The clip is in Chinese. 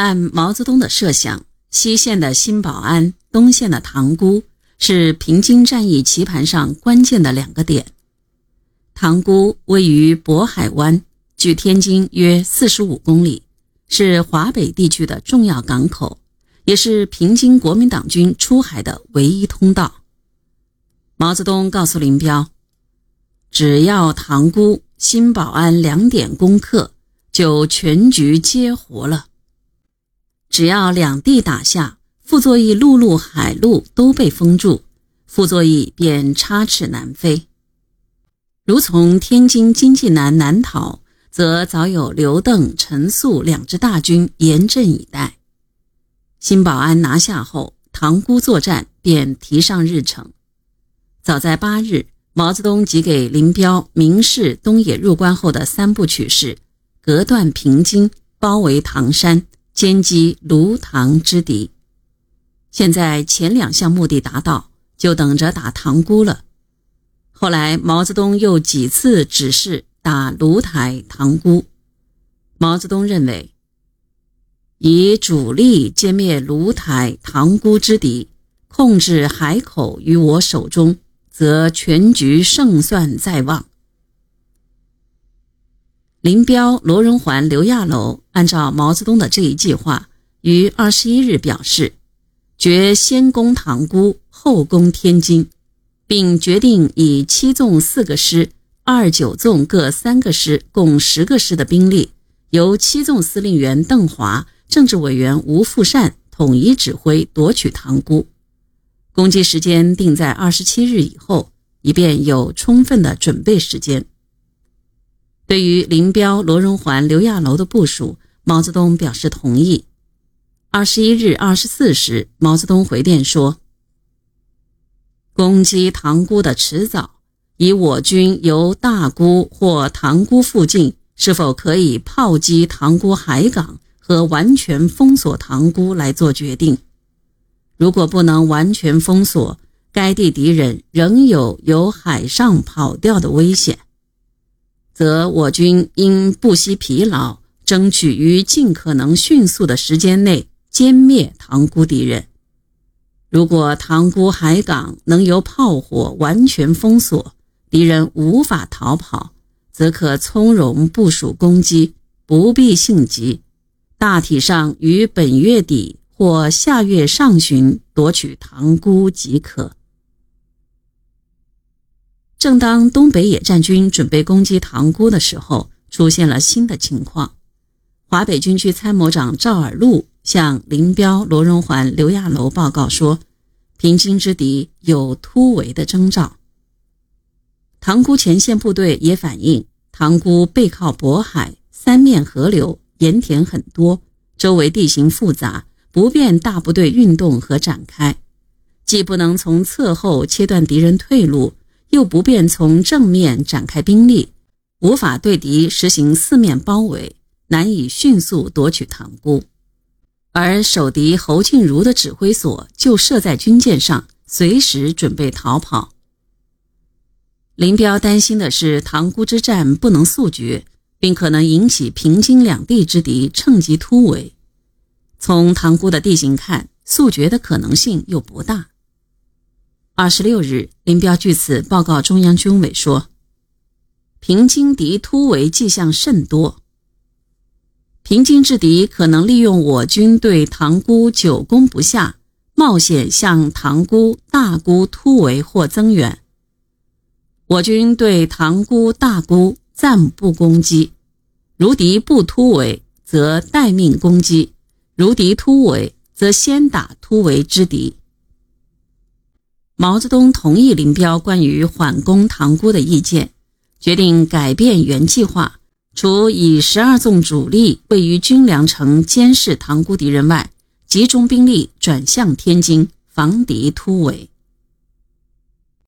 按毛泽东的设想，西线的新保安、东线的塘沽是平津战役棋盘上关键的两个点。塘沽位于渤海湾，距天津约四十五公里，是华北地区的重要港口，也是平津国民党军出海的唯一通道。毛泽东告诉林彪，只要塘沽、新保安两点攻克，就全局皆活了。只要两地打下，傅作义陆路、海路都被封住，傅作义便插翅难飞。如从天津经济南南逃，则早有刘邓、陈粟两支大军严阵以待。新保安拿下后，塘沽作战便提上日程。早在八日，毛泽东即给林彪明示东野入关后的三部曲是：隔断平津，包围唐山，歼击卢唐之敌。现在前两项目的达到，就等着打塘沽了。后来毛泽东又几次指示打卢台、塘沽。毛泽东认为，以主力歼灭卢台、塘沽之敌，控制海口于我手中。则全局胜算在望。林彪、罗荣桓、刘亚楼按照毛泽东的这一计划，于二十一日表示，决先攻塘沽，后攻天津，并决定以七纵四个师、二九纵各三个师，共十个师的兵力，由七纵司令员邓华、政治委员吴富善统一指挥夺取塘沽。攻击时间定在二十七日以后，以便有充分的准备时间。对于林彪、罗荣桓、刘亚楼的部署，毛泽东表示同意。二十一日二十四时，毛泽东回电说：“攻击塘沽的迟早，以我军由大沽或塘沽附近是否可以炮击塘沽海港和完全封锁塘沽来做决定。”如果不能完全封锁该地，敌人仍有由海上跑掉的危险，则我军应不惜疲劳，争取于尽可能迅速的时间内歼灭塘沽敌人。如果塘沽海港能由炮火完全封锁，敌人无法逃跑，则可从容部署攻击，不必性急。大体上于本月底。或下月上旬夺取塘沽即可。正当东北野战军准备攻击塘沽的时候，出现了新的情况。华北军区参谋长赵尔陆向林彪、罗荣桓、刘亚楼报告说，平津之敌有突围的征兆。塘沽前线部队也反映，塘沽背靠渤海，三面河流，盐田很多，周围地形复杂。不便大部队运动和展开，既不能从侧后切断敌人退路，又不便从正面展开兵力，无法对敌实行四面包围，难以迅速夺取塘沽。而守敌侯静茹的指挥所就设在军舰上，随时准备逃跑。林彪担心的是塘沽之战不能速决，并可能引起平津两地之敌趁机突围。从塘沽的地形看，速决的可能性又不大。二十六日，林彪据此报告中央军委说：“平津敌突围迹象甚多，平津之敌可能利用我军对塘沽久攻不下，冒险向塘沽、大沽突围或增援。我军对塘沽、大沽暂不攻击，如敌不突围，则待命攻击。”如敌突围，则先打突围之敌。毛泽东同意林彪关于缓攻塘沽的意见，决定改变原计划，除以十二纵主力位于军粮城监视塘沽敌人外，集中兵力转向天津，防敌突围。